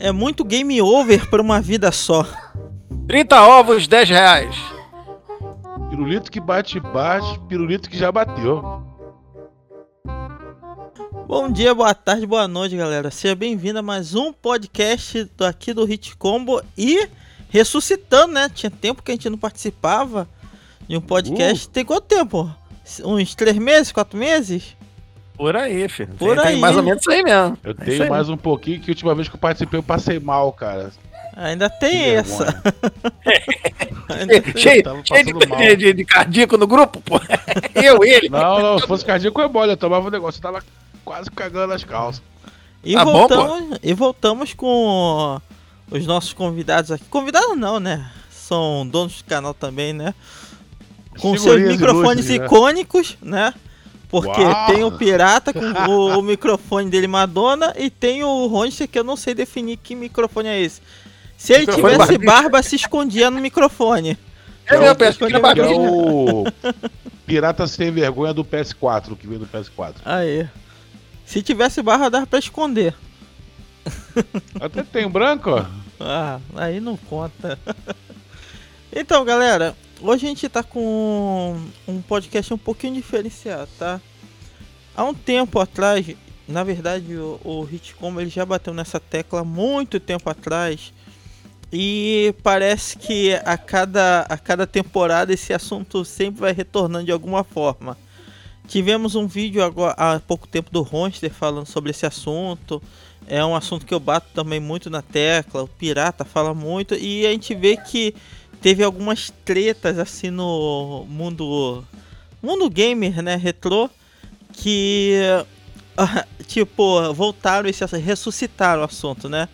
É muito game over para uma vida só. 30 ovos, 10 reais. Pirulito que bate baixo, pirulito que já bateu. Bom dia, boa tarde, boa noite, galera. Seja bem-vindo a mais um podcast aqui do Hit Combo e ressuscitando, né? Tinha tempo que a gente não participava de um podcast. Tem quanto tempo? Uns três meses, quatro meses? Por aí, filho. Por tem, tem aí. mais ou menos isso aí mesmo. Eu É tenho mais um pouquinho que a última vez que eu participei eu passei mal, cara. Ainda tem essa. tem- Cheio, cheio de, de, de- cardíaco no grupo, pô. Eu, ele. Não, não, se fosse cardíaco é mole, eu tomava um negócio, eu tava quase cagando as calças. E, Tá bom, voltamos, e voltamos com os nossos convidados aqui. Convidados não, né? São donos do canal também, né? Com seus microfones né? icônicos, né? Porque Uau! tem o Pirata com o, o microfone dele Madonna e tem o Ronster que eu não sei definir que microfone é esse. Se ele Microfone tivesse barba, se escondia no microfone. É Que é barriga. o Pirata Sem Vergonha do PS4, que vem do PS4. Aí. Se tivesse barba, dava pra esconder. Até tem branco, ó. Ah, aí não conta. então, galera, hoje a gente tá com um podcast um pouquinho diferenciado, tá? Há um tempo atrás, na verdade, o, o Hitcom ele já bateu nessa tecla muito tempo atrás. E parece que a cada, a cada temporada esse assunto sempre vai retornando de alguma forma. Tivemos um vídeo agora, há pouco tempo do Ronster falando sobre esse assunto. É um assunto que eu bato também muito na tecla. O Pirata fala muito. E a gente vê que teve algumas tretas assim no mundo. Mundo gamer, né? Retrô. Que. ah, Tipo, voltaram assunto, ressuscitaram o assunto, né?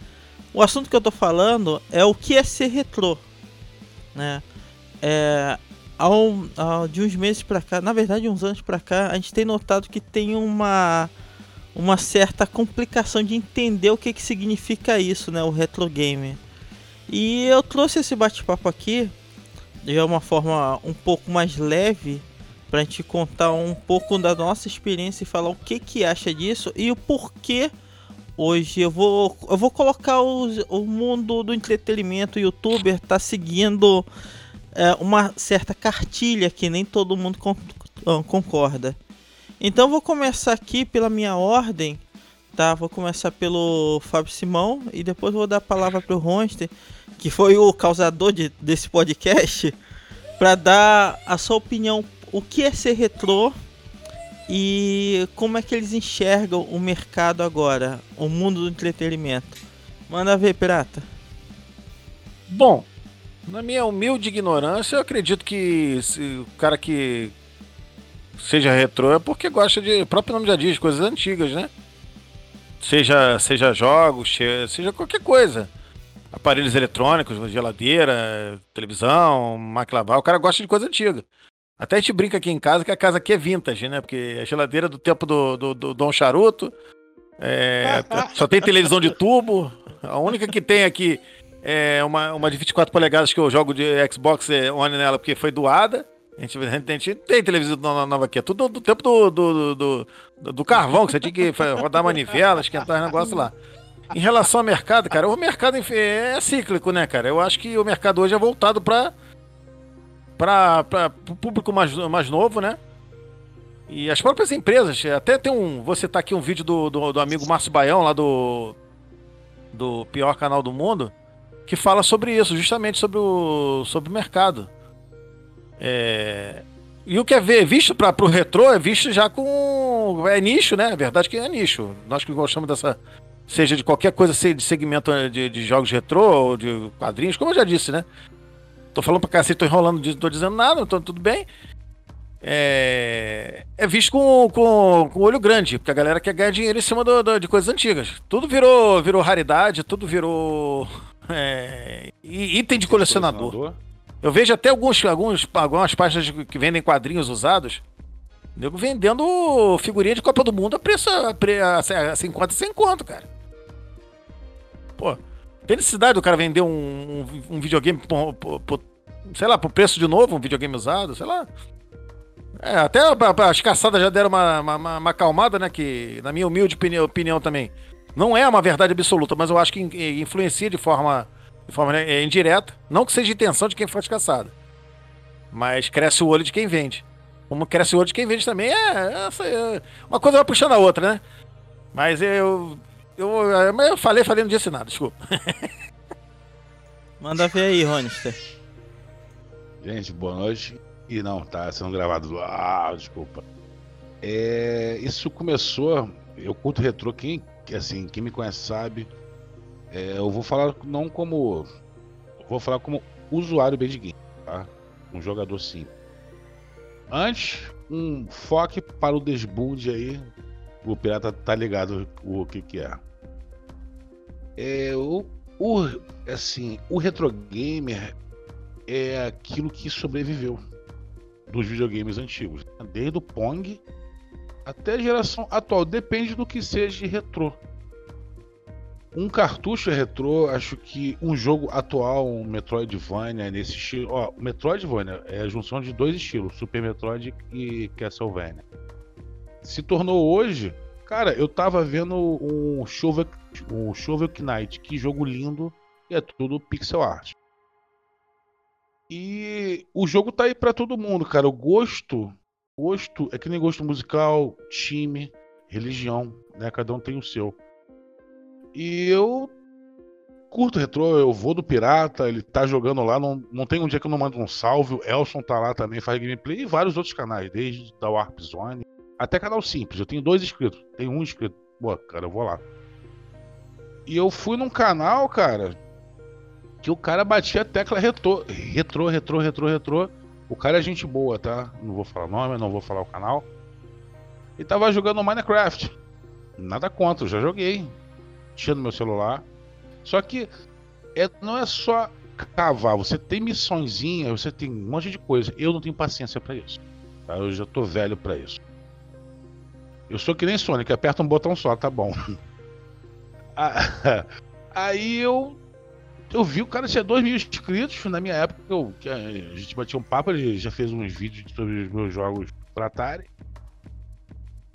O assunto que eu tô falando é o que é ser retrô, né? É, ao, de uns meses pra cá, na verdade, uns anos pra cá, a gente tem notado que tem uma uma certa complicação de entender o que, que significa isso, né, o retro game. E eu trouxe esse bate-papo aqui de uma forma um pouco mais leve pra gente contar um pouco da nossa experiência e falar o que que acha disso e o porquê hoje eu vou eu vou colocar os- o mundo do entretenimento, youtuber tá seguindo é, uma certa cartilha que nem todo mundo con- concorda. Então vou começar aqui pela minha ordem, tá? Vou começar pelo Fábio Simão e depois vou dar a palavra pro Ronster, que foi o causador de- desse podcast, para dar a sua opinião, o que é ser retrô e como é que eles enxergam o mercado agora, o mundo do entretenimento. Manda ver, pirata. Bom, na minha humilde ignorância, eu acredito que o cara que seja retrô é porque gosta de. Próprio nome já diz, coisas antigas, né? Seja, seja jogos, seja qualquer coisa. Aparelhos eletrônicos, geladeira, televisão, máquina lavar, o cara gosta de coisa antiga. Até a gente brinca aqui em casa que a casa aqui é vintage, né? Porque a geladeira do tempo do, do, do Dom Charuto. é, só tem televisão de tubo. A única que tem aqui é uma, uma de 24 polegadas que eu jogo de Xbox é, One nela porque foi doada. A gente, a gente tem televisão nova, aqui. É tudo do tempo do, do, do, do- carvão, que você tinha que rodar manivela, esquentar os negócios lá. Em relação ao mercado, cara, o mercado é cíclico, né, cara? Eu acho que o mercado hoje é voltado para para o público mais, mais novo, né? E as próprias empresas, até tem um. Vou citar aqui um vídeo do, do, do amigo Márcio Baião, lá do, do pior canal do mundo, que fala sobre isso, justamente sobre o, sobre o mercado. É, e o que é ver, visto para o retrô é visto já com. É nicho, né? É verdade que é nicho. Nós que gostamos dessa. Seja de qualquer coisa, seja de segmento de, de jogos retrô ou de quadrinhos, como eu já disse, né? Tô falando pra cacete, tô enrolando, não tô dizendo nada, tô, tudo bem. É, é visto com, com, com olho grande, porque a galera quer ganhar dinheiro em cima do- do- de coisas antigas. Tudo virou, virou raridade, tudo virou é, item de colecionador. Eu vejo até alguns, alguns, algumas páginas que vendem quadrinhos usados. Nego vendendo figurinha de Copa do Mundo a preço a, a, a 50 sem conto, cara. Pô, tem necessidade do cara vender um, um, um videogame por, por- por- sei lá, por preço de novo, um videogame usado, sei lá. É, até as caçadas já deram uma, uma, uma- acalmada, né? Que, na minha humilde opinião, opinião também, Não é uma verdade absoluta, mas eu acho que influencia de forma, de forma né, indireta. Não que seja intenção de quem faz caçada. Mas cresce o olho de quem vende. Como cresce o olho de quem vende também, é, é, é uma coisa vai puxando a outra, né? Mas eu. Eu, eu falei, falei, não disse nada, desculpa. Manda ver aí, Ronister. Gente, boa noite. E não, tá sendo gravado. Ah, desculpa. É, isso começou. Eu curto retrô, quem, assim, quem me conhece sabe. É, eu vou falar não como. Vou falar como usuário de game, tá? Um jogador simples. Antes, um foque para o desbunde aí. O pirata tá ligado o que que é. É o, o assim, o retro gamer é aquilo que sobreviveu dos videogames antigos, desde o Pong até a geração atual, depende do que seja retrô. Um cartucho retrô, acho que um jogo atual, um Metroidvania nesse estilo. Ó, Metroidvania é a junção de dois estilos, Super Metroid e Castlevania. Se tornou hoje. Cara, eu tava vendo um Shovel, um Shovel Knight, que jogo lindo, e é tudo pixel art. E o jogo tá aí para todo mundo, cara. O gosto, gosto é que nem gosto musical, time, religião, né? Cada um tem o seu. E eu curto retrô, eu vou do Pirata, ele tá jogando lá, não, não tem um dia que eu não mando um salve, o Elson tá lá também, faz gameplay, e vários outros canais, desde da Warp Zone, até canal simples, eu tenho dois inscritos, tem um inscrito, boa, cara, eu vou lá. E eu fui num canal, cara, que o cara batia a tecla retrô, retrô, retrô, retrô, retrô, o cara é gente boa, tá? Não vou falar o nome, não vou falar o canal. E tava jogando Minecraft. Nada contra, eu já joguei tinha no meu celular. Só que é, não é só cavar, você tem missõezinha, você tem um monte de coisa. Eu não tenho paciência para isso. Tá? Eu já tô velho para isso. Eu sou que nem Sonic, aperta um botão só, tá bom. Ah, aí eu eu vi o cara tinha 2 mil inscritos na minha época, eu, que a gente batia um papo, ele já fez uns vídeos sobre os meus jogos pra Atari.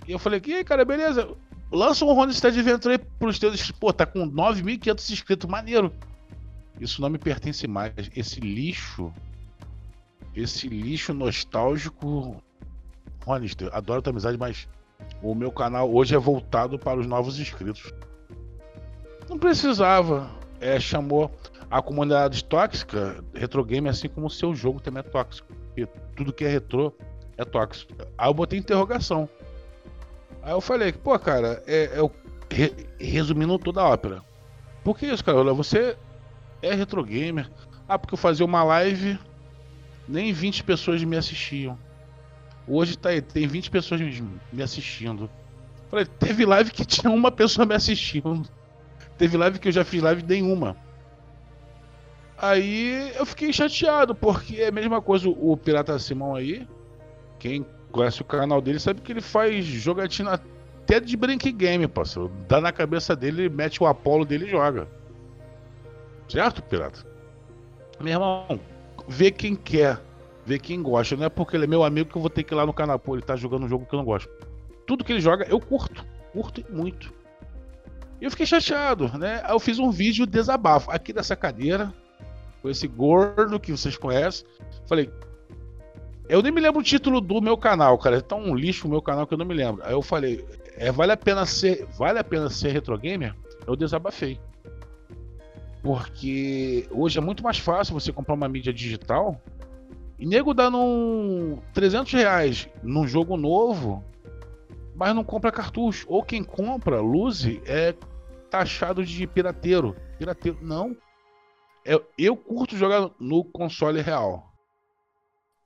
E eu falei, e aí, cara, beleza? Lança um Ronestad Adventure aí pros teus. Pô, tá com 9.500 inscritos, maneiro. Isso não me pertence mais. Esse lixo. Esse lixo nostálgico. Honester, adoro tua amizade, mas o meu canal hoje é voltado para os novos inscritos. Não precisava. É, chamou a comunidade tóxica, retro game, assim como o seu jogo também é tóxico. Porque tudo que é retrô é tóxico. Aí eu botei interrogação. Aí eu falei, pô, cara, é, é o, re, resumindo toda a ópera. Por que isso, cara? Olha, você é retro gamer. Ah, porque eu fazia uma live, nem 20 pessoas me assistiam. Hoje tá aí, tem 20 pessoas me assistindo. Falei, teve live que tinha uma pessoa me assistindo. Teve live que eu já fiz live nenhuma. Aí eu fiquei chateado, porque é a mesma coisa o Pirata Simão aí. Quem conhece o canal dele sabe que ele faz jogatina até de Brink Game, parceiro. Dá na cabeça dele, mete o Apollo dele e joga. Certo, pirata? Meu irmão, vê quem quer, vê quem gosta. Não é porque ele é meu amigo que eu vou ter que ir lá no canal. Pô, ele tá jogando um jogo que eu não gosto. Tudo que ele joga, eu curto. Curto muito. E eu fiquei chateado, né? Eu fiz um vídeo desabafo aqui dessa cadeira, com esse gordo que vocês conhecem. Falei, eu nem me lembro o título do meu canal, cara. É tão um lixo o meu canal que eu não me lembro. Aí eu falei, é, vale a pena ser, vale a pena ser retro gamer? Eu desabafei. Porque hoje é muito mais fácil você comprar uma mídia digital e nego dá num 300 reais num jogo novo, mas não compra cartucho. Ou quem compra, Luzi, é taxado de pirateiro. Pirateiro, não. Eu, é, eu curto jogar no console real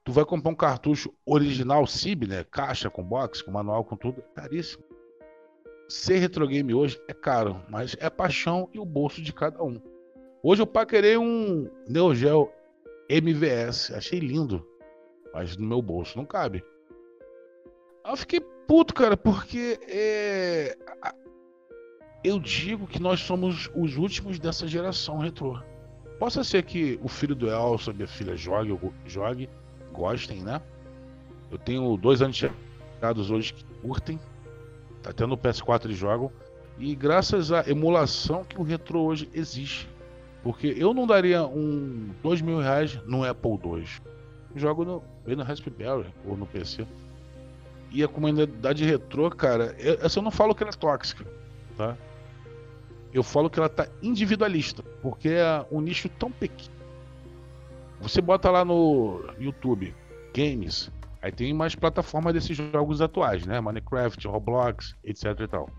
tu vai comprar um cartucho original CIB, né? Caixa com box, com manual, com tudo, é caríssimo. Ser retro game hoje é caro, mas é paixão e o bolso de cada um. Hoje eu paquerei um Neo Geo MVS, achei lindo, mas no meu bolso não cabe. Eu fiquei puto, cara, porque é... eu digo que nós somos os últimos dessa geração retrô. Possa ser que o filho do Elson, minha filha, jogue, jogue gostem, né? Eu tenho dois antegados hoje que curtem. Tá tendo o PS4 eles jogam. E graças à emulação que o retrô hoje existe. Porque eu não daria um dois mil reais no Apple II. Jogo no, no Raspberry ou no PC. E a comunidade retrô, cara, eu, eu não falo que ela é tóxica, tá? Eu falo que ela tá individualista, porque é um nicho tão pequeno. Você bota lá no YouTube games, aí tem mais plataformas desses jogos atuais, né? Minecraft, Roblox, etc e tal.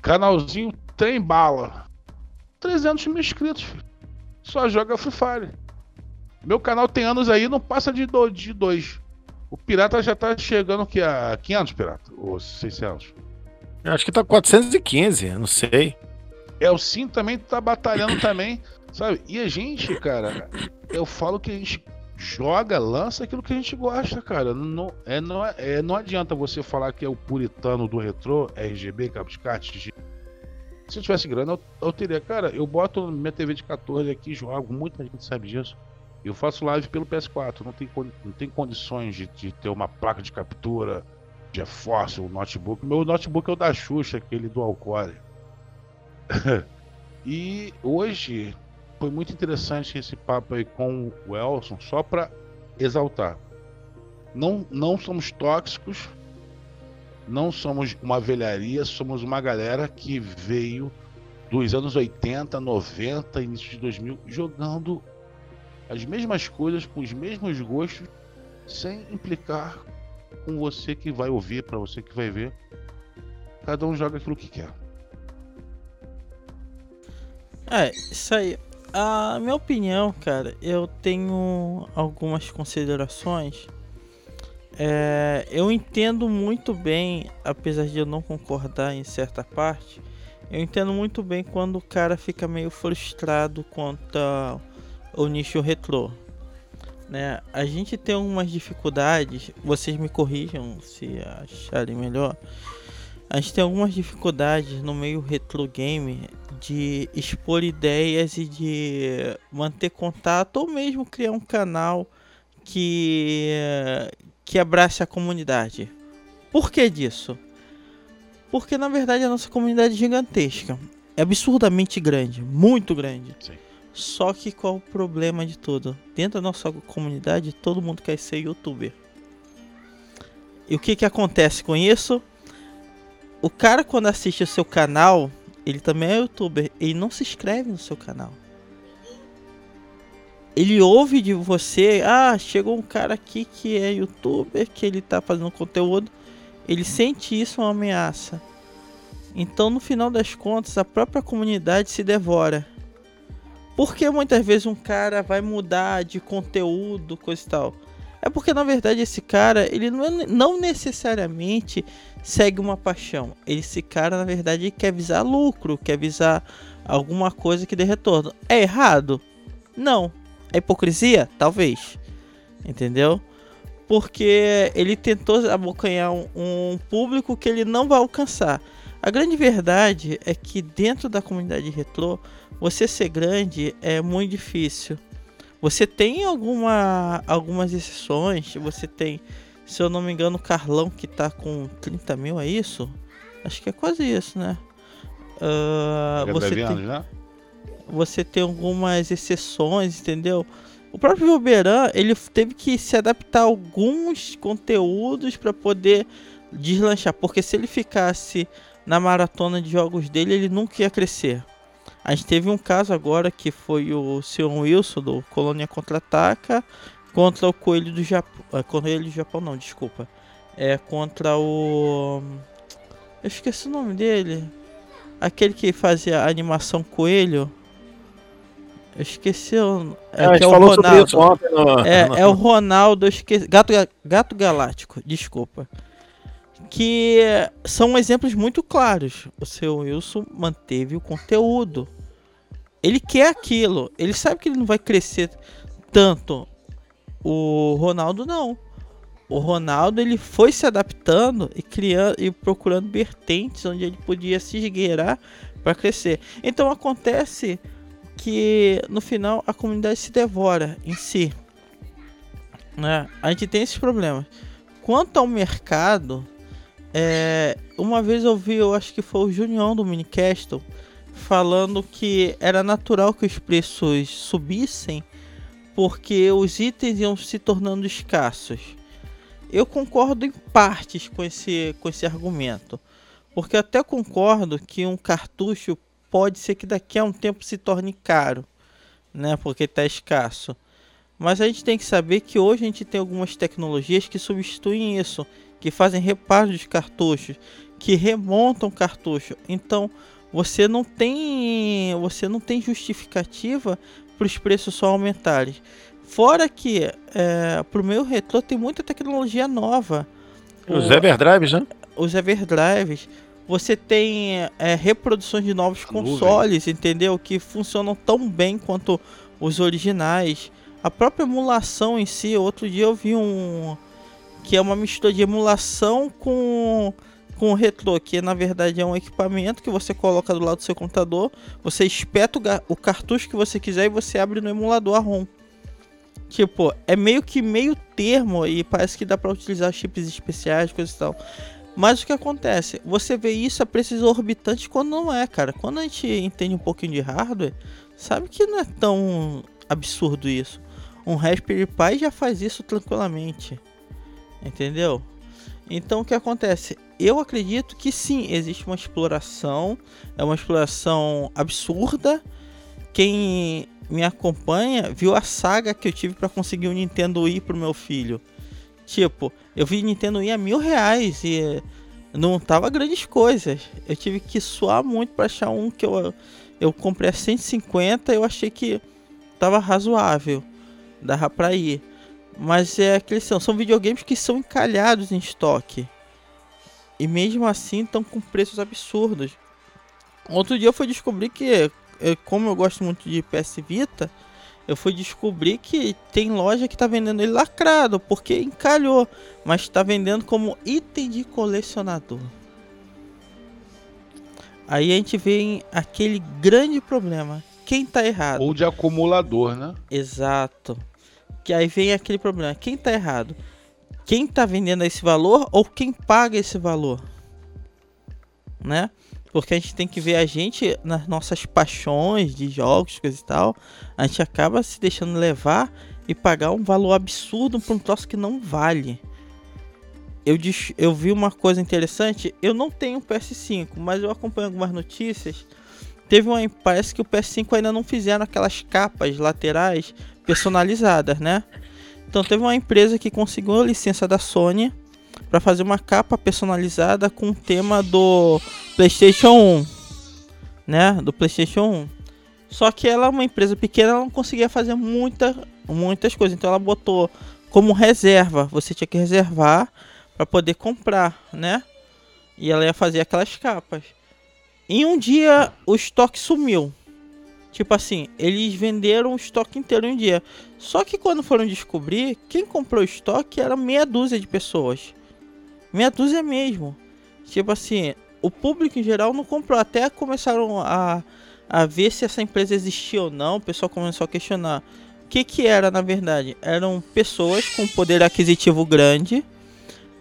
Canalzinho tem bala. 300 mil inscritos. Filho. Só joga Free Fire. Meu canal tem anos aí, não passa de dois. De dois. O Pirata já tá chegando que a 500, Pirata? Ou 600? Eu acho que tá 415, não sei. É, o Sim também tá batalhando também, sabe? E a gente, cara, eu falo que a gente joga, lança aquilo que a gente gosta, cara. Não, é, não, é, não adianta você falar que é o puritano do retrô, RGB, cabo de kart, se eu tivesse grana, eu, eu, teria. Cara, eu boto minha TV de 14 aqui, jogo, muita gente sabe disso. Eu faço live pelo PS4, não tem, não tem condições de, de ter uma placa de captura, GeForce, um notebook. Meu notebook é o da Xuxa, aquele do Alcore. e hoje foi muito interessante esse papo aí com o Elson, só para exaltar. Não, não somos tóxicos, não somos uma velharia, somos uma galera que veio dos anos 80, 90, início de 2000, jogando as mesmas coisas com os mesmos gostos, sem implicar com você que vai ouvir, para você que vai ver. Cada um joga aquilo que quer. É, isso aí. A minha opinião, cara, eu tenho algumas considerações é, eu entendo muito bem, apesar de eu não concordar em certa parte, eu entendo muito bem quando o cara fica meio frustrado quanto ao nicho retrô. Né? A gente tem algumas dificuldades, vocês me corrijam se acharem melhor. A gente tem algumas dificuldades no meio retro game de expor ideias e de manter contato ou mesmo criar um canal que que abrace a comunidade. Por que disso? Porque na verdade a nossa comunidade é gigantesca. É absurdamente grande, muito grande. Sim. Só que qual o problema de tudo? Dentro da nossa comunidade, todo mundo quer ser youtuber. E o que que acontece com isso? O cara quando assiste o seu canal, ele também é youtuber, ele não se inscreve no seu canal ele ouve de você, ah, chegou um cara aqui que é youtuber, que ele tá fazendo conteúdo, ele sente isso uma ameaça. Então, no final das contas, a própria comunidade se devora. Porque muitas vezes um cara vai mudar de conteúdo, coisa e tal. É porque na verdade esse cara, ele não, é, não necessariamente segue uma paixão. Esse cara, na verdade, quer visar lucro, quer visar alguma coisa que dê retorno. É errado? Não. É hipocrisia? Talvez. Entendeu? Porque ele tentou abocanhar um, um público que ele não vai alcançar. A grande verdade é que dentro da comunidade retrô, você ser grande é muito difícil. Você tem alguma, algumas exceções. Você tem, se eu não me engano, o Carlão que tá com 30 mil, é isso? Acho que é quase isso, né? Uh, você tem... anos, né? você tem algumas exceções, entendeu? O próprio Vilberan, ele teve que se adaptar a alguns conteúdos para poder deslanchar, porque se ele ficasse na maratona de jogos dele, ele nunca ia crescer. A gente teve um caso agora que foi o Sr. Wilson do Colônia Contra-Ataca contra o Coelho do Japão. É, Coelho do Japão não, desculpa. É contra o. Eu esqueci o nome dele. Aquele que fazia a animação Coelho. Eu esqueci o. É, é, é o Ronaldo. No, é, é o Ronaldo, esqueci. Gato, Gato Galáctico, desculpa. Que são exemplos muito claros. O seu Wilson manteve o conteúdo. Ele quer aquilo. Ele sabe que ele não vai crescer tanto. O Ronaldo não. O Ronaldo ele foi se adaptando e criando e procurando vertentes onde ele podia se esgueirar para crescer. Então acontece que no final a comunidade se devora em si. Né? A gente tem esses problemas. Quanto ao mercado, é, uma vez eu vi, eu acho que foi o Junião do Minicastle, falando que era natural que os preços subissem porque os itens iam se tornando escassos. Eu concordo em partes com esse, com esse argumento, porque até concordo que um cartucho pode ser que daqui a um tempo se torne caro, né? Porque está escasso. Mas a gente tem que saber que hoje a gente tem algumas tecnologias que substituem isso, que fazem reparo de cartuchos, que remontam cartucho. Então você não tem você não tem justificativa para os preços só aumentarem. Fora que é, para o meu retrô tem muita tecnologia nova. Os Everdrives, né? Os Everdrives. Você tem é, reproduções de novos consoles, entendeu? Que funcionam tão bem quanto os originais. A própria emulação em si, outro dia eu vi um que é uma mistura de emulação com com o retrô, que na verdade é um equipamento que você coloca do lado do seu computador, você espeta o, o cartucho que você quiser e você abre no emulador a ROM. Tipo, é meio que meio termo e parece que dá para utilizar chips especiais, coisas e tal. Mas o que acontece? Você vê isso a preços exorbitantes quando não é, cara. Quando a gente entende um pouquinho de hardware, sabe que não é tão absurdo isso. Um Raspberry Pi já faz isso tranquilamente. Entendeu? Então o que acontece? eu acredito que sim, existe uma exploração, é uma exploração absurda. Quem me acompanha viu a saga que eu tive para conseguir o um Nintendo Wii pro meu filho. Tipo, eu vi Nintendo Wii a mil reais e não tava grandes coisas. Eu tive que suar muito para achar um que eu, eu comprei a 150 eu achei que tava razoável. Dava pra ir. Mas é aqueles são, são videogames que são encalhados em estoque. E mesmo assim estão com preços absurdos. Outro dia eu fui descobrir que, eh, como eu gosto muito de PS Vita, eu fui descobrir que tem loja que está vendendo ele lacrado, porque encalhou, mas está vendendo como item de colecionador. Aí a gente vê aquele grande problema. Quem está errado? Ou de acumulador, né? Exato. Que aí vem aquele problema. Quem está errado? quem está vendendo esse valor ou quem paga esse valor, né? Porque a gente tem que ver a gente nas nossas paixões de jogos, coisa e tal, a gente acaba se deixando levar e pagar um valor absurdo por um troço que não vale. Eu, eu vi uma coisa interessante, eu não tenho PS5, mas eu acompanho algumas notícias. Teve uma parece que o PS5 ainda não fizeram aquelas capas laterais personalizadas, né? Então teve uma empresa que conseguiu a licença da Sony para fazer uma capa personalizada com o tema do PlayStation 1, né? Do PlayStation 1. Só que ela é uma empresa pequena, ela não conseguia fazer muita, muitas coisas. Então ela botou como reserva, você tinha que reservar para poder comprar, né? E ela ia fazer aquelas capas. Em um dia o estoque sumiu. Tipo assim, eles venderam o estoque inteiro em um dia. Só que quando foram descobrir, quem comprou o estoque era meia dúzia de pessoas. Meia dúzia mesmo. Tipo assim, o público em geral não comprou. Até começaram a, a ver se essa empresa existia ou não. O pessoal começou a questionar. O que, que era na verdade? Eram pessoas com poder aquisitivo grande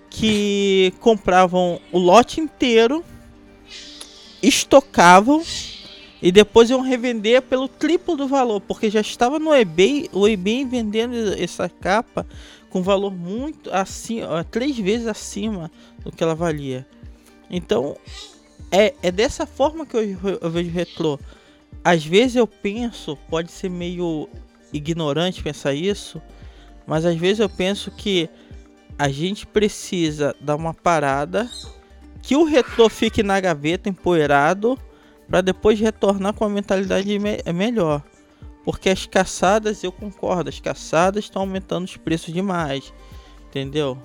que compravam o lote inteiro, estocavam e depois iam revender pelo triplo do valor, porque já estava no eBay, o eBay vendendo essa capa com valor muito acima, três vezes acima do que ela valia. Então, é, é dessa forma que eu, eu vejo retrô. Às vezes eu penso, pode ser meio ignorante pensar isso, mas às vezes eu penso que a gente precisa dar uma parada, que o retrô fique na gaveta empoeirado para depois retornar com a mentalidade me é melhor. Porque as caçadas, eu concordo, as caçadas estão aumentando os preços demais, entendeu?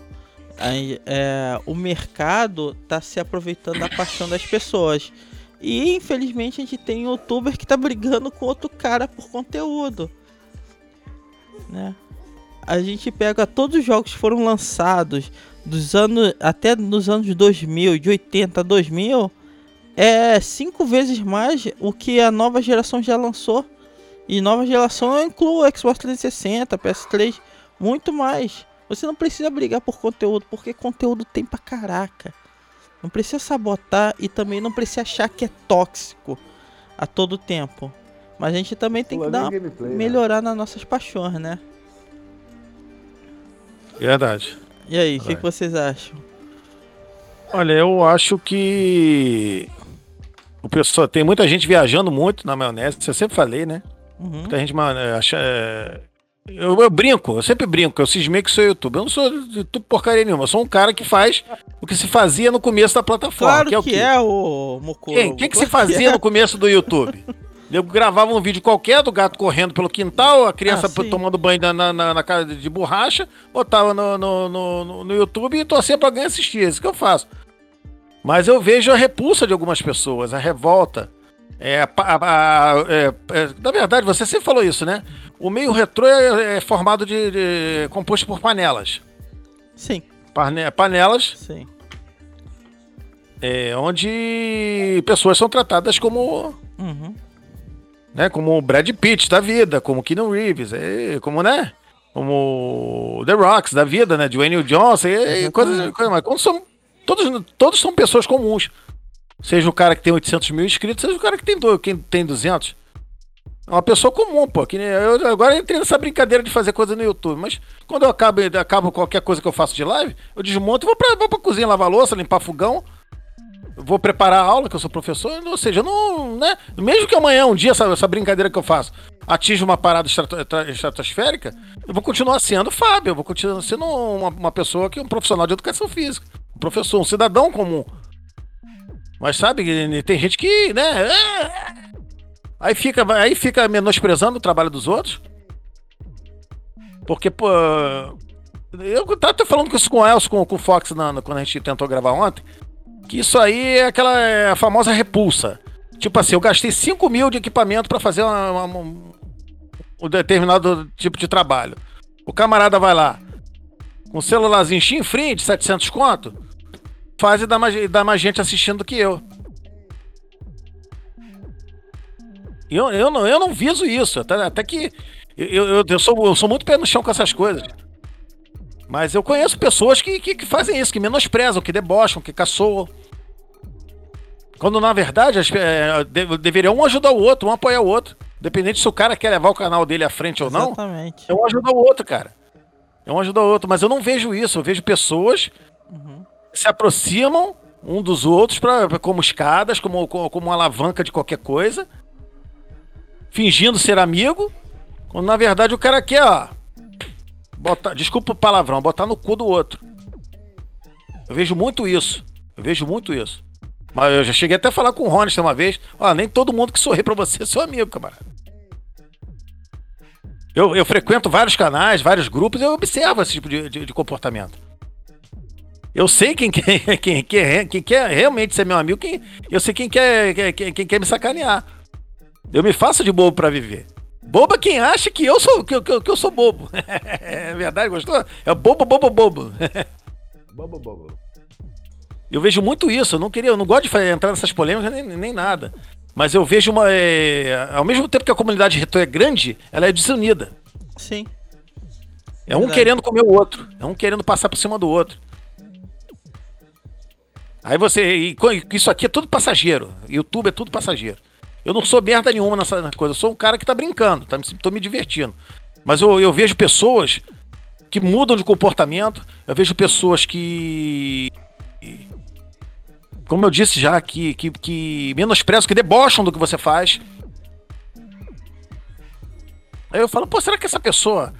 Aí, é, o mercado está se aproveitando da paixão das pessoas. E infelizmente a gente tem um youtuber que está brigando com outro cara por conteúdo. Né? A gente pega todos os jogos que foram lançados dos anos até nos anos 2000, de 80 a 2000, é cinco vezes mais o que a nova geração já lançou. E nova geração eu incluo o Xbox 360, PS3, muito mais. Você não precisa brigar por conteúdo, porque conteúdo tem pra caraca. Não precisa sabotar e também não precisa achar que é tóxico a todo tempo. Mas a gente também tem que dar uma gameplay, né? melhorar nas nossas paixões, né? Verdade. E aí, o que, que vocês acham? Olha, eu acho que. O pessoal, tem muita gente viajando muito na maionese, eu sempre falei, né? Uhum. Muita gente é, acha. é, Eu, eu brinco, eu sempre brinco, eu cismei que sou YouTube. Eu não sou YouTube porcaria nenhuma, eu sou um cara que faz o que se fazia no começo da plataforma. Claro que é o que quê? é o Mocoro. Quem, quem que se fazia é. no começo do YouTube? Eu gravava um vídeo qualquer do gato correndo pelo quintal, a criança Ah, tomando banho na, na, na- de borracha, botava no, no, no, no- no YouTube e torcia pra alguém assistir. É isso que eu faço. Mas eu vejo a repulsa de algumas pessoas, a revolta. É, a a- a- é, é, na verdade, você sempre falou isso, né? O meio retrô é, é formado de, de- composto por panelas. Sim, Pane- Panelas sim. é, onde pessoas são tratadas como Uhum. né? Como o Brad Pitt da vida, como o Keanu Reeves, é, como, né? Como The Rocks da vida, né? Dwayne Johnson, e, coisas, coisas. Quando são, todos, todos são pessoas comuns. Seja o cara que tem 800 mil inscritos, seja o cara que tem, quem tem 200. É uma pessoa comum, pô. Que eu agora entrei nessa brincadeira de fazer coisa no YouTube, mas quando eu acabo, acabo qualquer coisa que eu faço de live, eu desmonto e vou pra, vou pra cozinha lavar louça, limpar fogão, vou preparar a aula, que eu sou professor, ou seja, não, né? Mesmo que amanhã, um dia, essa, essa brincadeira que eu faço atinja uma parada estrato- tra- estratosférica, eu vou continuar sendo Fábio, eu vou continuar sendo uma, uma pessoa que é um profissional de educação física, professor, um cidadão comum. Mas sabe, tem gente que, né? é, Aí fica, aí fica menosprezando o trabalho dos outros. Porque, pô. Eu tava falando com isso com o Elcio, com, com o Fox, na- quando a gente tentou gravar ontem. Que isso aí é aquela é famosa repulsa. Tipo assim, eu gastei 5 mil de equipamento pra fazer uma- uma- um, um determinado tipo de trabalho. O camarada vai lá, com um celularzinho chinfrim de 700 conto, faz e dá mais, e dá mais gente assistindo do que eu. Eu, eu, não, eu não viso isso, até, até que eu, eu, eu, sou, eu sou muito pé no chão com essas coisas. Mas eu conheço pessoas que, que, que fazem isso, que menosprezam, que debocham, que caçoam. Quando na verdade as, é, de- deveria um ajudar o outro, um apoiar o outro. Independente se o cara quer levar o canal dele à frente ou não, Exatamente. é um ajudar o outro, cara. É um ajudar o outro. Mas eu não vejo isso. Eu vejo pessoas Uhum. Se aproximam um dos outros pra- como escadas, como, como, como uma alavanca de qualquer coisa, fingindo ser amigo, quando na verdade o cara quer, ó. Botar, desculpa o palavrão, botar no cu do outro. Eu vejo muito isso. Eu vejo muito isso. Mas eu já cheguei até a falar com o Ronis uma vez. Ó, nem todo mundo que sorri pra você é seu amigo, camarada. Eu, eu frequento vários canais, vários grupos, eu observo esse tipo de, de- de comportamento. Eu sei quem quer, quem, quer, quem quer realmente ser meu amigo, quem, eu sei quem quer, quem, quem quer me sacanear. Eu me faço de bobo pra viver. Bobo é quem acha que eu sou, que, eu- que que eu sou bobo. é verdade, gostou? É bobo, bobo, bobo. Bobo, bobo. Eu vejo muito isso. Eu não queria, eu não gosto de entrar nessas polêmicas nem, nem nada. Mas eu vejo uma. é, ao mesmo tempo que a comunidade retrô é grande, ela é desunida. Sim. É um Verdade. querendo comer o outro. É um querendo passar por cima do outro. Aí você. e isso aqui é tudo passageiro. YouTube é tudo passageiro. Eu não sou merda nenhuma nessa coisa. Eu sou um cara que tá brincando, tá, tô me divertindo. Mas eu, eu vejo pessoas que mudam de comportamento. Eu vejo pessoas que. Como eu disse já, que, que, que menosprezam, que debocham do que você faz. Aí eu falo, pô, será que essa pessoa.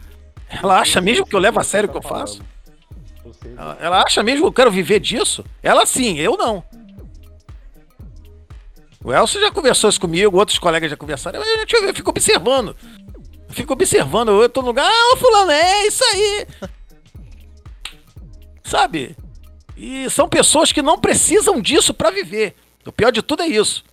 Ela acha mesmo que eu levo a sério o que eu faço? Ela, acha mesmo que eu quero viver disso? Ela sim, eu não. O Elcio já conversou isso comigo, outros colegas já conversaram. Eu, eu, eu fico observando. Eu fico observando, eu tô no lugar, ah, fulano, é isso aí. Sabe? E são pessoas que não precisam disso pra viver. O pior de tudo é isso.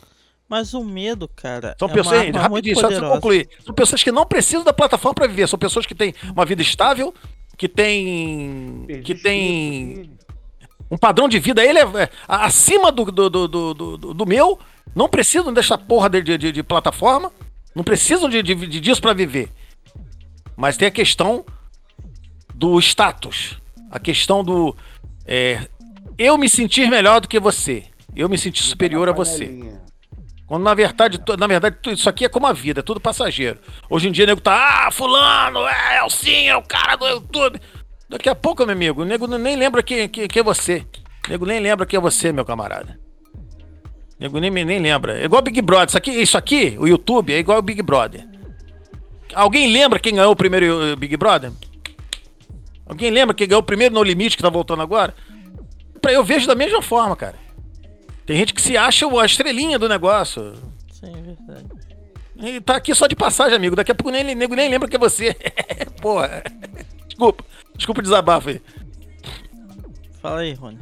Mas o medo, cara, São é pessoas, rapidinho, só pra concluir. São pessoas que não precisam da plataforma pra viver. São pessoas que têm uma vida estável, que têm. que têm um padrão de vida ele é, é, acima do, do, do, do, do- meu. Não precisam dessa porra de, de, de- plataforma. Não precisam de, de, de- disso pra viver. Mas tem a questão do status. A questão do. é, eu me sentir melhor do que você. Eu me sentir superior a você. Quando na verdade, na verdade, isso aqui é como a vida, é tudo passageiro. Hoje em dia o nego tá, ah, fulano, é, é o sim, é o cara do YouTube. Daqui a pouco, meu amigo, o nego nem lembra quem, quem, quem é você. O nego nem lembra quem é você, meu camarada. O nego nem, nem lembra. É igual Big Brother. Isso aqui, isso aqui, o YouTube, é igual o Big Brother. Alguém lembra quem ganhou o primeiro eh, Big Brother? Alguém lembra quem ganhou o primeiro No Limite que tá voltando agora? Eu vejo da mesma forma, cara. Tem gente que se acha o- a estrelinha do negócio. Sim, é verdade. E tá aqui só de passagem, amigo. Daqui a pouco nem, nego nem lembra que é você. Porra. Desculpa. Desculpa o desabafo aí. Fala aí, Rony.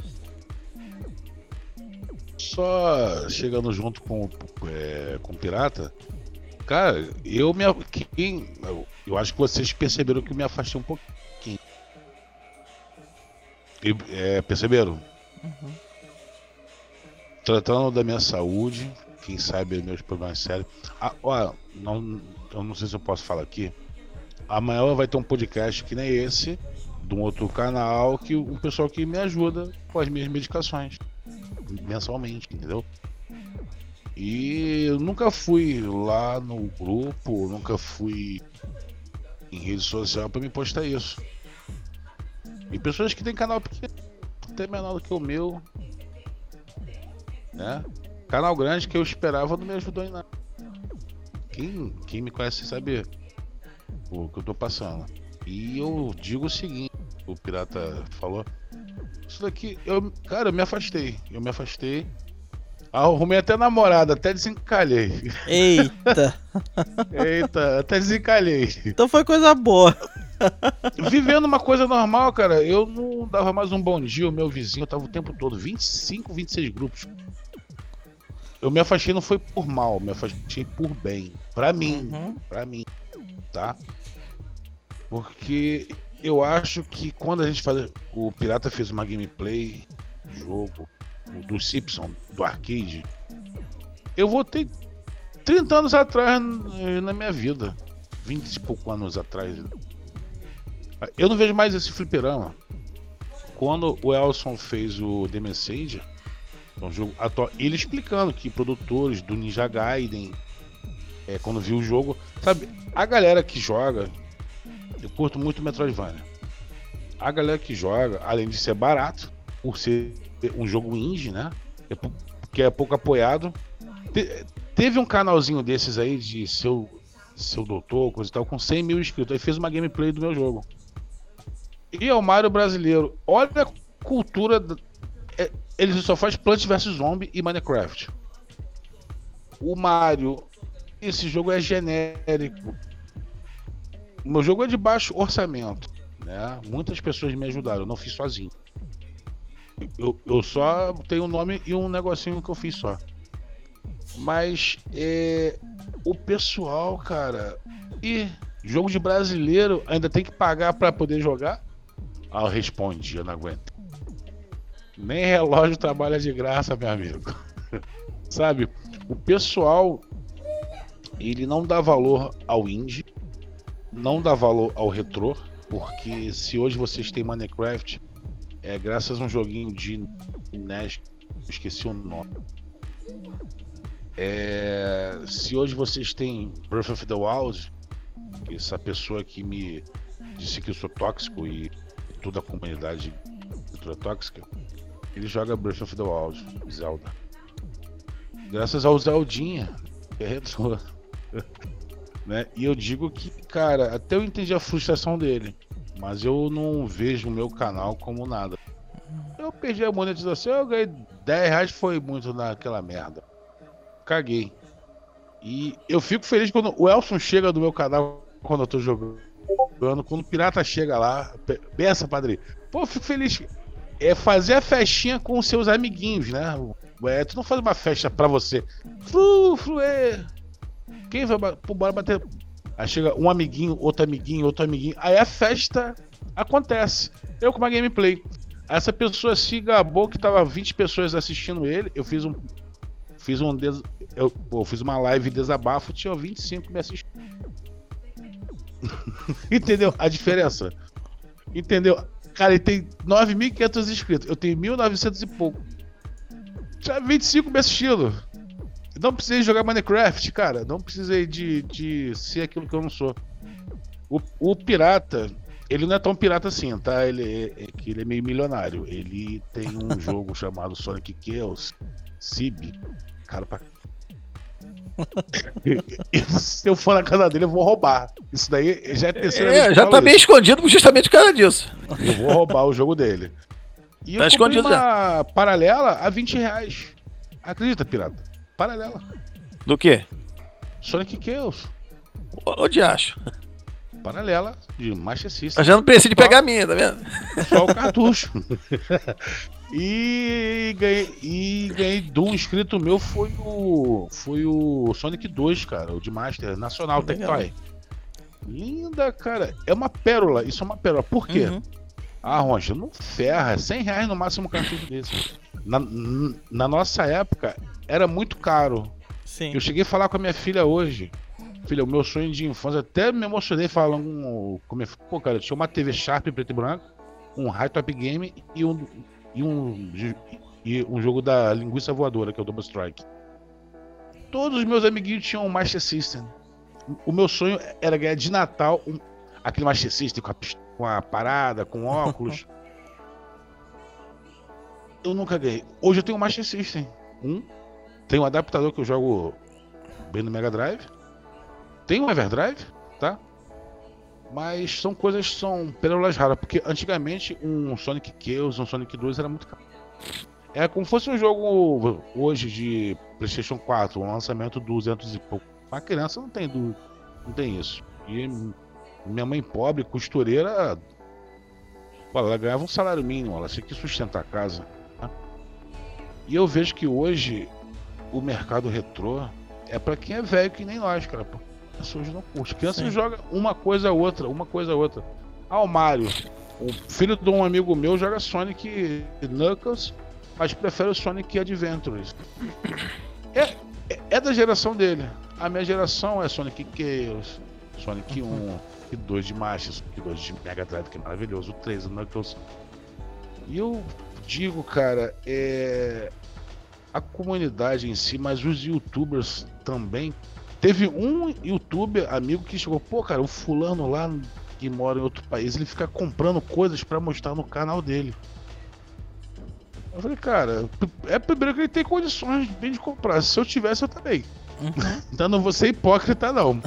Só chegando junto com, é, com o Pirata, cara, eu me. Quem, eu, eu acho que vocês perceberam que eu me afastei um pouquinho. E, é, perceberam? Tratando da minha saúde, quem sabe meus problemas sérios. Ah, ó, não, eu não sei se eu posso falar aqui. Amanhã vai ter um podcast que nem esse, de um outro canal, que o pessoal que me ajuda com as minhas medicações mensalmente, entendeu? E eu nunca fui lá no grupo, nunca fui em rede social pra me postar isso. E pessoas que têm canal pequeno, até menor do que o meu, né? Canal grande que eu esperava não me ajudou em nada. Quem, quem me conhece sabe o que eu tô passando. E eu digo o seguinte, o pirata falou, isso daqui, eu, cara, eu me afastei. Eu me afastei. Arrumei até namorada, até desencalhei. Eita! Eita, até desencalhei. então foi coisa boa. Vivendo uma coisa normal, cara, eu não dava mais um bom dia ao meu vizinho, eu tava o tempo todo, 25, 26 grupos. Eu me afastei não foi por mal, me afastei por bem. Pra mim, Uhum. pra mim, tá? Porque eu acho que quando a gente faz. O Pirata fez uma gameplay, jogo, do Simpson, do arcade. Eu voltei 30 anos atrás eh, na minha vida. 20 e pouco anos atrás. Eu não vejo mais esse fliperama. Quando o Elson fez o The Messenger, um jogo atual, ele explicando que produtores do Ninja Gaiden, é, quando viu o jogo, sabe, a galera que joga, eu curto muito Metroidvania. A galera que joga, além de ser barato, por ser um jogo indie, né? é Que é pouco apoiado. te- teve um canalzinho desses aí de seu, seu doutor, coisa e tal, com 100 mil inscritos. Aí fez uma gameplay do meu jogo. E é o Mario brasileiro. Olha a cultura. Ele só faz Plants vs Zombie e Minecraft. O Mario. Esse jogo é genérico. Meu jogo é de baixo orçamento. Né? Muitas pessoas me ajudaram, eu não fiz sozinho. Eu, eu só tenho um nome e um negocinho que eu fiz só. Mas é, o pessoal, cara. E jogo de brasileiro ainda tem que pagar pra poder jogar? Ah, eu respondi, eu não aguento. Nem relógio trabalha de graça, meu amigo. Sabe? O pessoal ele não dá valor ao indie, não dá valor ao retrô, porque se hoje vocês têm Minecraft, é graças a um joguinho de NES, esqueci o nome. É, se hoje vocês têm Breath of the Wild, essa pessoa que me disse que eu sou tóxico e toda a comunidade é tóxica, ele joga Breath of the Wild, Zelda. Graças ao Zeldinha, que é né? E eu digo que, cara, até eu entendi a frustração dele, mas eu não vejo o meu canal como nada. Eu perdi a monetização, eu ganhei 10 reais, foi muito naquela merda. Caguei. E eu fico feliz quando o Elson chega do meu canal quando eu tô jogando. Quando o pirata chega lá, pe- pensa, padre. Pô, eu fico feliz. É fazer a festinha com os seus amiguinhos, né? Tu não faz uma festa pra você. Flu, flu, é. Quem vai pô, bora bater? Aí chega um amiguinho, outro amiguinho, outro amiguinho. Aí a festa acontece. Eu com uma gameplay. Essa pessoa se gabou que tava 20 pessoas assistindo ele. Eu fiz um. Fiz um. Des... Eu, pô, fiz uma live desabafo, tinha 25 me assistindo. Entendeu a diferença? Entendeu? Cara, ele tem 9.500 inscritos. Eu tenho 1.900 e pouco. Já 25 me assistindo. Não precisei jogar Minecraft, cara. Não precisei de, de ser aquilo que eu não sou. O, o pirata, ele não é tão pirata assim, tá? Ele é, é que ele é meio milionário. Ele tem um jogo chamado Sonic Chaos, Cib. Cara, pra... Se eu for na casa dele, eu vou roubar. Isso daí já é terceira É, já tá bem isso. escondido justamente por causa disso. Eu vou roubar o jogo dele. E Tá eu escondido uma paralela a 20 reais. Acredita, pirata? Paralela. Do quê? Sonic Chaos. Ô diacho. Paralela de Master System. Eu já não precisa de pegar a minha, tá vendo? Só o cartucho. e ganhei, e ganhei de um inscrito meu foi o. Foi o Sonic 2, cara, o de Master Nacional. Tectoy. Linda, cara. É uma pérola. Isso é uma pérola. Por quê? Uhum. Ah, Roncha, não ferra. 100 reais no máximo um cartucho desse. Na, na nossa época, era muito caro. Sim. Eu cheguei a falar com a minha filha hoje. Filha, o meu sonho de infância, até me emocionei falando com minha filha. Pô, cara, eu tinha uma TV Sharp preto e branco, um High Top Game e um, e um, e um jogo da linguiça voadora, que é o Double Strike. Todos os meus amiguinhos tinham um Master System. O meu sonho era ganhar de Natal um- aquele Master System com a, com a parada, com óculos. eu nunca ganhei. Hoje eu tenho um Master System. Um. Tenho um adaptador que eu jogo bem no Mega Drive. Tem um Everdrive? Mas são coisas que são pérolas raras, porque antigamente um Sonic Chaos, um Sonic 2 era muito caro. É como se fosse um jogo hoje de PlayStation 4, um lançamento 200 e pouco. Uma criança não tem, du- não tem isso. E minha mãe pobre, costureira, ela ganhava um salário mínimo, ela tinha que sustentar a casa. tá? E eu vejo que hoje o mercado retrô é pra quem é velho que nem nós, cara. pô. Pessoas não curtem. Criança Sim. joga uma coisa a outra, uma coisa a outra. Ah, o Mario. O filho de um amigo meu joga Sonic Knuckles, mas prefere o Sonic Adventures. É, é, é da geração dele. A minha geração é Sonic Chaos, Sonic 1, Sonic 2 de Master, Sonic 2 de Mega Drive, que é maravilhoso, o 3, o Knuckles. E eu digo, cara, é. A comunidade em si, mas os youtubers também. Teve um youtuber amigo que chegou, pô, cara, o fulano lá que mora em outro país, ele fica comprando coisas pra mostrar no canal dele. Eu falei, cara, é primeiro que ele tem condições bem de comprar. Se eu tivesse, eu também. Uhum. Então não vou ser hipócrita, não.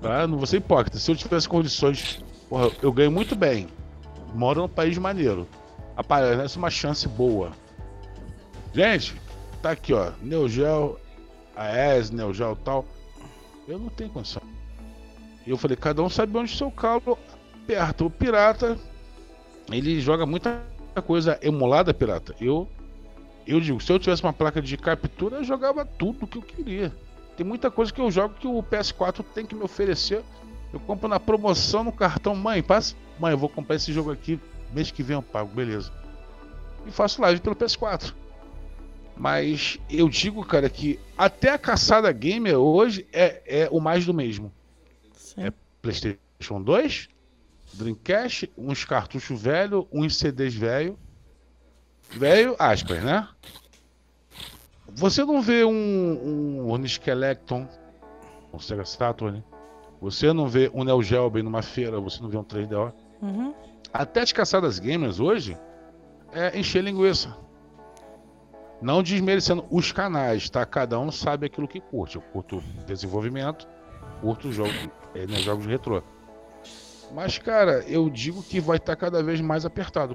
Tá? Não vou ser hipócrita. Se eu tivesse condições, porra, eu ganho muito bem. Moro num país maneiro. Aparece uma chance boa. Gente, tá aqui, ó. Neogel, AES, Neogel e tal. Eu não tenho condição. Eu falei, cada um sabe onde seu calo aperta. O pirata, ele joga muita coisa emulada, pirata. Eu, eu digo, se eu tivesse uma placa de captura, eu jogava tudo que eu queria. Tem muita coisa que eu jogo que o PS4 tem que me oferecer. Eu compro na promoção no cartão. Mãe, passa. Mãe, eu vou comprar esse jogo aqui. Mês que vem eu pago, beleza. E faço live pelo PS4. Mas eu digo, cara, que até a caçada gamer hoje é, é o mais do mesmo. Sim. É PlayStation 2, Dreamcast, uns cartuchos velhos, uns CDs velho. Velho, aspas, né? Você não vê um, um Skeleton, um Sega Saturn. Você não vê um Neo Geo bem numa feira, você não vê um 3DO. Uhum. Até as caçadas gamers hoje é encher linguiça. Não desmerecendo os canais, tá? Cada um sabe aquilo que curte. Eu curto desenvolvimento, curto jogo, é, né, jogos retrô. Mas, cara, eu digo que vai estar cada vez mais apertado.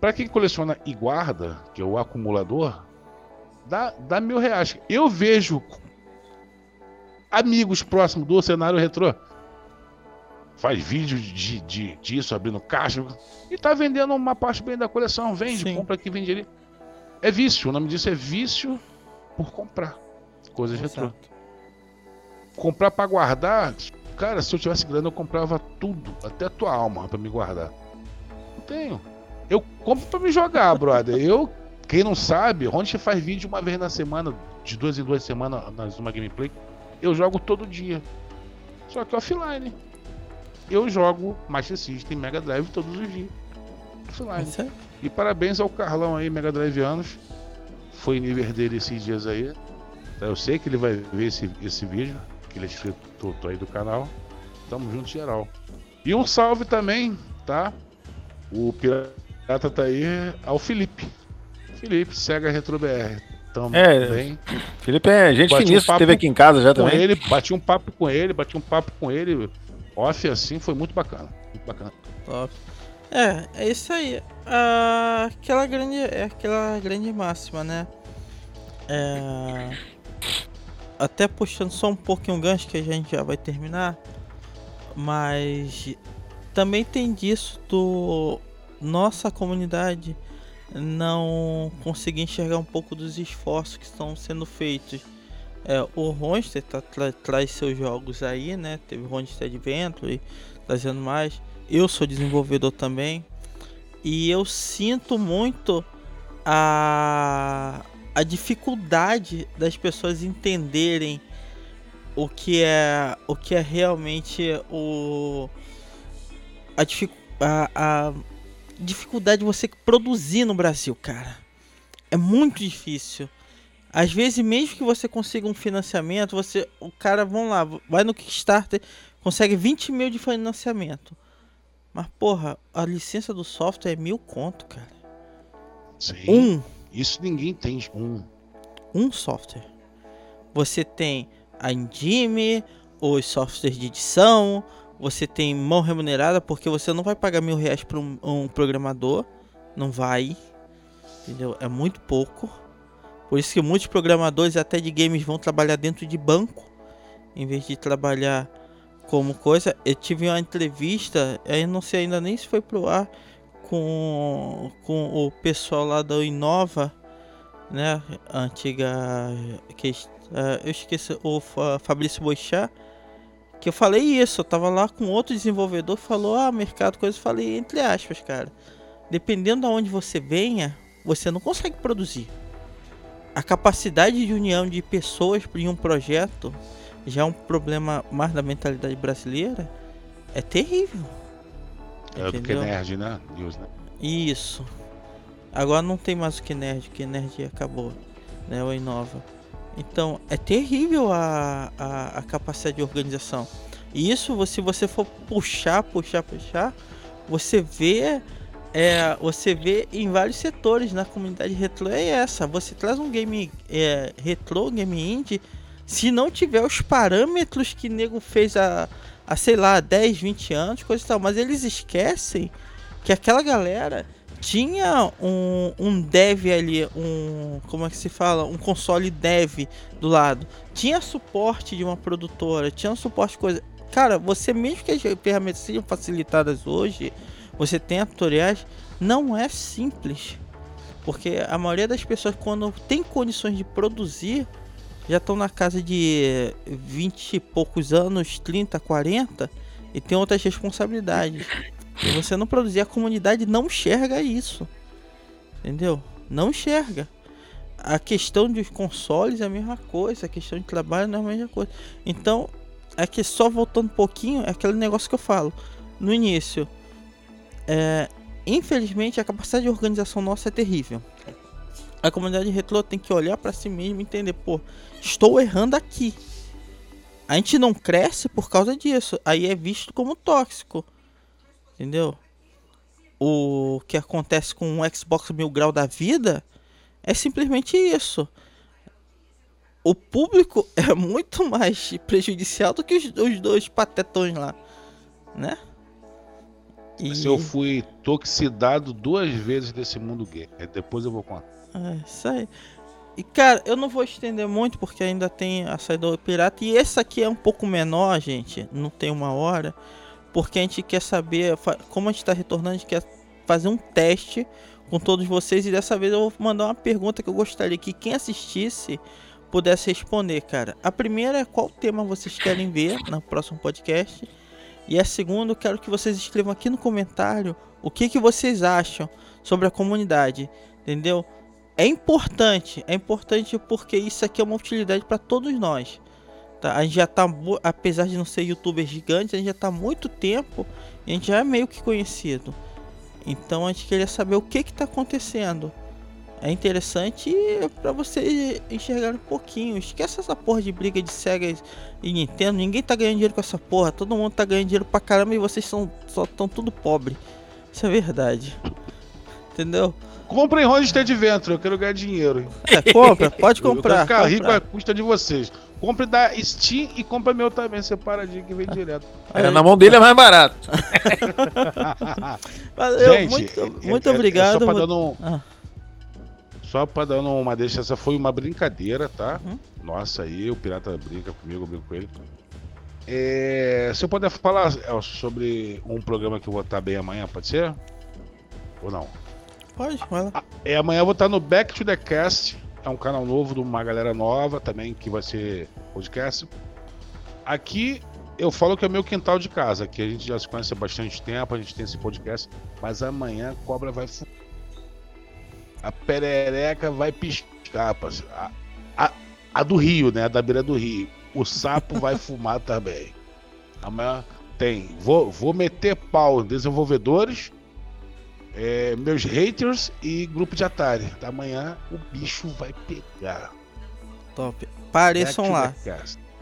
Pra quem coleciona e guarda, que é o acumulador, dá, dá mil reais. Eu vejo amigos próximos do cenário retrô. Faz vídeo de, de, disso, abrindo caixa. E tá vendendo uma parte bem da coleção. Vende, Sim. compra aqui, vende ali. É vício. O nome disso é vício por comprar coisas retrô. Exato. Comprar pra guardar, cara, se eu tivesse grana eu comprava tudo, até a tua alma pra me guardar. Não tenho. Eu compro pra me jogar, brother. Eu, quem não sabe, onde faz vídeo uma vez na semana, de duas em duas semanas na Zuma Gameplay, eu jogo todo dia. Só que offline. Eu jogo Master System Mega Drive todos os dias. Aí. E parabéns ao Carlão aí, Mega Drive anos. Foi nível dele esses dias aí. Eu sei que ele vai ver esse, esse vídeo, que ele é inscrito aí do canal. Tamo junto, geral. E um salve também, tá? O pirata tá aí ao Felipe. Felipe, Sega Retro BR. Tamo É, bem. Felipe é gente Bati um finíssima, papo esteve aqui em casa já Com também. ele, bati um papo com ele, bati um papo com ele. Off assim, foi muito bacana. Muito bacana. Top. É, é isso aí. Ah, aquela grande, é aquela grande máxima, né? É, até puxando só um pouquinho o gancho que a gente já vai terminar, mas também tem disso do nossa comunidade não conseguir enxergar um pouco dos esforços que estão sendo feitos. É, o Ronster tá, tra- traz seus jogos aí, né? Teve Ronster Adventure, trazendo mais. Eu sou desenvolvedor também. E eu sinto muito a, a dificuldade das pessoas entenderem o que é o que é realmente o a, a, a dificuldade de você produzir no Brasil, cara. É muito difícil. Às vezes, mesmo que você consiga um financiamento, você, o cara, vamos lá, vai no Kickstarter, consegue 20 mil de financiamento. Mas, porra, a licença do software é mil conto, cara. Sim. Um, Isso ninguém tem. Um. um software. Você tem a Engine, os softwares de edição, você tem mão remunerada, porque você não vai pagar mil reais para um, um programador. Não vai. Entendeu? É muito pouco. Por isso que muitos programadores até de games vão trabalhar dentro de banco. Em vez de trabalhar como coisa. Eu tive uma entrevista, eu não sei ainda nem se foi pro ar, com, com o pessoal lá da Inova, né? Antiga. Que, eh, eu esqueci, o Fa- Fabrício Boixá. Que eu falei isso, eu tava lá com outro desenvolvedor, falou, ah, mercado, coisa, eu falei, entre aspas, cara. Dependendo de onde você venha, você não consegue produzir. A capacidade de união de pessoas em um projeto já é um problema mais da mentalidade brasileira. É terrível. É do que Entendeu? nerd, né? News, né? Isso. Agora não tem mais o que nerd, que nerd acabou, né? O Inova. Então é terrível a, a, a capacidade de organização. E isso, se você for puxar, puxar, puxar, você vê, é, você vê em vários setores na comunidade retrô é essa. Você traz um game é, retrô, game indie, se não tiver os parâmetros que nego fez há, há sei lá, 10, 20 anos, coisa e tal, mas eles esquecem que aquela galera tinha um, um dev ali, um. Como é que se fala? Um console dev do lado. Tinha suporte de uma produtora, tinha um suporte coisa. Cara, você mesmo que as ferramentas sejam facilitadas hoje, você tem tutoriais, não é simples. Porque a maioria das pessoas, quando tem condições de produzir, já estão na casa de 20 e poucos anos, 30, 40, e tem outras responsabilidades. Se você não produzir, a comunidade não enxerga isso. Entendeu? Não enxerga. A questão dos consoles é a mesma coisa, a questão de trabalho não é a mesma coisa. Então, é que só voltando um pouquinho, é aquele negócio que eu falo no início. É, infelizmente, a capacidade de organização nossa é terrível. A comunidade retrô tem que olhar para si mesmo e entender, pô, estou errando aqui. A gente não cresce por causa disso. Aí é visto como tóxico. Entendeu? O que acontece com o Xbox Mil Grau da vida é simplesmente isso. O público é muito mais prejudicial do que os, os dois patetões lá, né? E... Mas eu fui toxidado duas vezes desse mundo gay. Depois eu vou contar. É, isso aí. E cara, eu não vou estender muito porque ainda tem a saída do pirata. E esse aqui é um pouco menor, gente. Não tem uma hora. Porque a gente quer saber. Como a gente tá retornando, a gente quer fazer um teste com todos vocês. E dessa vez eu vou mandar uma pergunta que eu gostaria que quem assistisse pudesse responder, cara. A primeira é qual tema vocês querem ver no próximo podcast. E a segunda, eu quero que vocês escrevam aqui no comentário o que, que vocês acham sobre a comunidade. Entendeu? É importante, é importante porque isso aqui é uma utilidade para todos nós. Tá? A gente já tá, apesar de não ser youtuber gigante, a gente já tá há muito tempo e a gente já é meio que conhecido. Então a gente queria saber o que que tá acontecendo. É interessante pra você enxergar um pouquinho. Esquece essa porra de briga de Sega e Nintendo. Ninguém tá ganhando dinheiro com essa porra. Todo mundo tá ganhando dinheiro pra caramba e vocês são, só tão tudo pobre. Isso é verdade. Entendeu? Comprem Roster Adventure, eu quero ganhar dinheiro. É, compra, pode Eu quero comprar. ficar rico comprar. à custa de vocês. Compre da Steam e compra meu também, separadinho que vem direto. É, na mão dele é mais barato. Valeu, Gente, muito, é- muito é- é obrigado. Só pra, mu- dando um, Ah, só pra dando uma deixa, essa foi uma brincadeira, tá? Uhum. Nossa, aí o pirata brinca comigo, eu brinco com ele. É, se eu puder falar é, sobre um programa que eu vou estar bem amanhã, pode ser? Ou não? Pode, vai lá. É, amanhã eu vou estar no Back to the Cast. É um canal novo de uma galera nova também, que vai ser podcast. Aqui eu falo que é meu quintal de casa, que a gente já se conhece há bastante tempo, a gente tem esse podcast. Mas amanhã a cobra vai. A perereca vai piscar, parceiro. A, a, a do Rio, né? A da beira do Rio. O sapo vai fumar também. Amanhã tem. Vou, vou meter pau em desenvolvedores é, meus haters e grupo de Atari. Amanhã o bicho vai pegar. Top. Pareçam lá.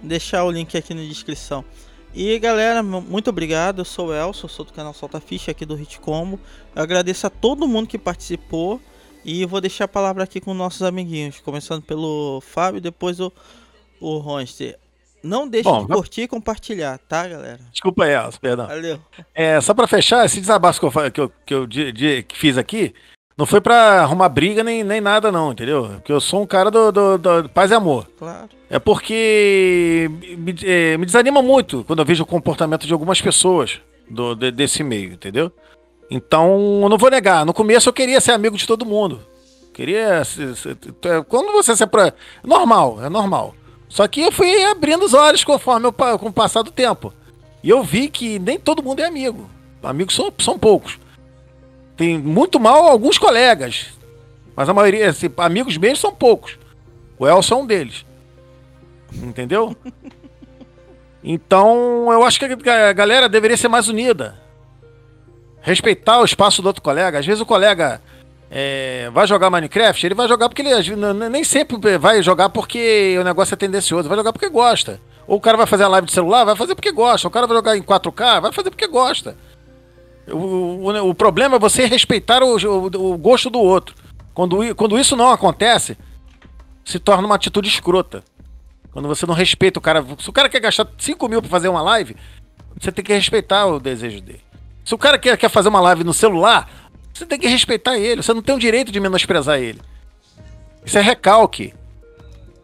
deixar o link aqui na descrição. E galera, mu- muito obrigado. Eu sou o Elson, sou do canal Solta Ficha aqui do Hit Combo. Eu agradeço a todo mundo que participou. E vou deixar a palavra aqui com nossos amiguinhos. Começando pelo Fábio, depois o, o Ronster. Não deixe Bom, de vai- curtir e compartilhar, tá, galera? Desculpa aí, Elcio, perdão. Valeu. É, só pra fechar, esse desabafo que eu, que eu, que eu di- di- que fiz aqui, não foi pra arrumar briga nem, nem nada, não, entendeu? Porque eu sou um cara do, do- do paz e amor. Claro. É porque me, é, me desanima muito quando eu vejo o comportamento de algumas pessoas do, de- desse meio, entendeu? Então, eu não vou negar. No começo eu queria ser amigo de todo mundo. Queria. é, Quando você se apro... Normal, é normal. Só que eu fui abrindo os olhos conforme eu, com o passar do tempo. E eu vi que nem todo mundo é amigo. Amigos são, são poucos. Tem muito mal alguns colegas. Mas a maioria, assim, amigos mesmo são poucos. O Elson é um deles. Entendeu? Então, eu acho que a galera deveria ser mais unida. Respeitar o espaço do outro colega. Às vezes o colega é, vai jogar Minecraft, ele vai jogar porque ele nem sempre vai jogar porque o negócio é tendencioso, vai jogar porque gosta. Ou o cara vai fazer a live de celular, vai fazer porque gosta. O cara vai jogar em 4K, vai fazer porque gosta. O, o, o problema é você respeitar o, o, gosto do outro. Quando, quando isso não acontece, se torna uma atitude escrota. Quando você não respeita o cara. Se o cara quer gastar 5 mil pra fazer uma live, você tem que respeitar o desejo dele. Se o cara quer, quer fazer uma live no celular, você tem que respeitar ele. Você não tem o direito de menosprezar ele. Isso é recalque.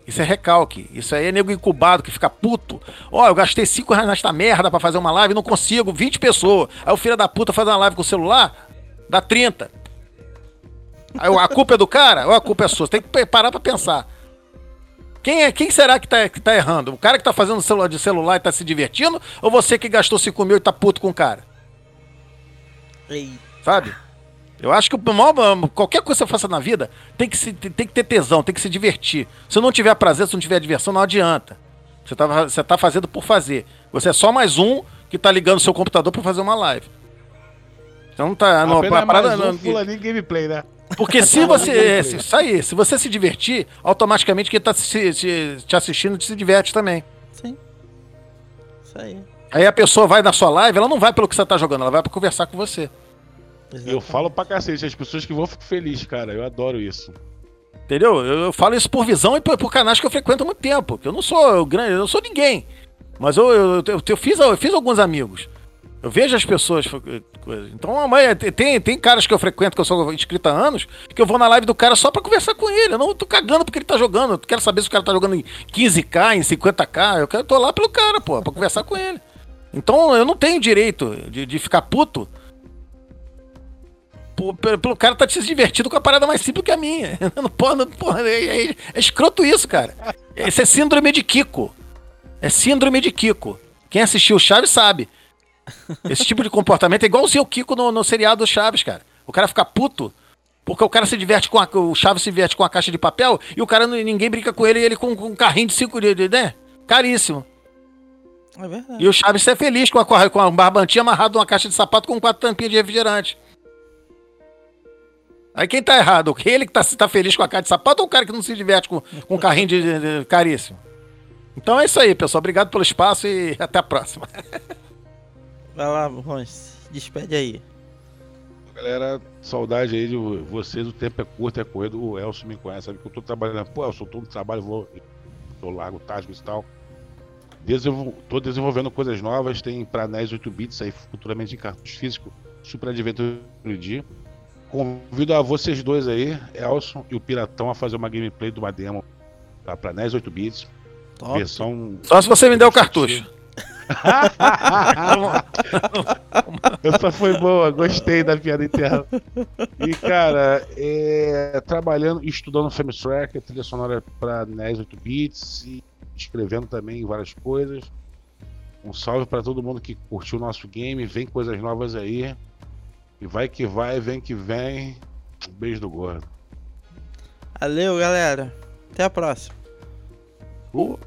Isso é recalque. Isso aí é nego incubado que fica puto. Ó, eu gastei 5 reais nesta merda pra fazer uma live, não consigo, 20 pessoas. Aí o filho da puta faz uma live com o celular, dá 30. Aí a culpa é do cara ou a culpa é sua? Você tem que parar pra pensar. Quem, é, quem será que tá, que tá errando? O cara que tá fazendo celular de celular e tá se divertindo? Ou você que gastou 5 mil e tá puto com o cara? Ei. Sabe? Eu acho que o maior- qualquer coisa que você faça na vida tem que, se, tem que ter tesão, tem que se divertir. Se não tiver prazer, se não tiver diversão, não adianta. Você tá, você tá fazendo por fazer. Você é só mais um que tá ligando seu computador pra fazer uma live. Então não tá. Não, Apenas a parada mais um não- fulaninho gameplay, né? porque se você. se- Isso aí, se você se divertir, automaticamente quem tá se- se- te assistindo se diverte também. Sim. Isso aí. Aí a pessoa vai na sua live, ela não vai pelo que você tá jogando, ela vai pra conversar com você. Eu Exatamente. falo pra cacete, as pessoas que vão ficam felizes, cara. Eu adoro isso. Entendeu? Eu, eu falo isso por visão e por, por canais que eu frequento há muito tempo. que Eu não sou grande, eu não sou ninguém. Mas eu, eu, eu, eu fiz, eu fiz alguns amigos. Eu vejo as pessoas. coisa. Então, a mãe, tem, tem caras que eu frequento, que eu sou inscrito há anos, que eu vou na live do cara só pra conversar com ele. Eu não tô cagando porque ele tá jogando. Eu quero saber se o cara tá jogando em 15k, em 50k. Eu quero, tô lá pelo cara, pô, pra conversar com ele. Então eu não tenho direito de, de ficar puto pelo, cara tá se divertindo com a parada mais simples que a minha. Não, porra, não, porra, é, é- é escroto isso, cara. Isso é síndrome de Kiko. É síndrome de Kiko. Quem assistiu o Chaves sabe. Esse tipo de comportamento é igualzinho o Kiko no, no seriado do Chaves, cara. O cara fica puto. Porque o cara se diverte com a, o Chaves se diverte com a caixa de papel e o cara ninguém brinca com ele e ele com, com um carrinho de 5 de, de- né? Caríssimo. É verdade. E o Chaves é feliz com a, com a barbantinha amarrado numa caixa de sapato com quatro tampinhas de refrigerante. Aí quem tá errado? Ele que tá, tá feliz com a cara de sapato ou o cara que não se diverte com, com um carrinho de, de- de caríssimo? Então é isso aí, pessoal. Obrigado pelo espaço e até a próxima. Vai lá, Rons. Despede aí. Galera, saudade aí de vocês. O tempo é curto, é corrido. O Elcio me conhece, sabe que eu tô trabalhando. Pô, Elcio, eu tô no trabalho, vou. Eu largo táticos e tal. Desenvol... Tô desenvolvendo coisas novas. Tem pra NES 8 bits aí, futuramente em cartucho físico. Super Adventure D. Convido a vocês dois aí, Elson e o Piratão, a fazer uma gameplay de uma demo tá? pra NES 8 bits. Top. Versão. Só se você me der o cartucho. Essa foi boa, gostei da piada interna. E, cara, é, trabalhando, estudando Famous Track, trilha sonora para NES 8 bits e escrevendo também várias coisas. Um salve para todo mundo que curtiu o nosso game, vem coisas novas aí. E vai que vai, vem que vem. Um beijo do gordo. Valeu, galera. Até a próxima. Uh.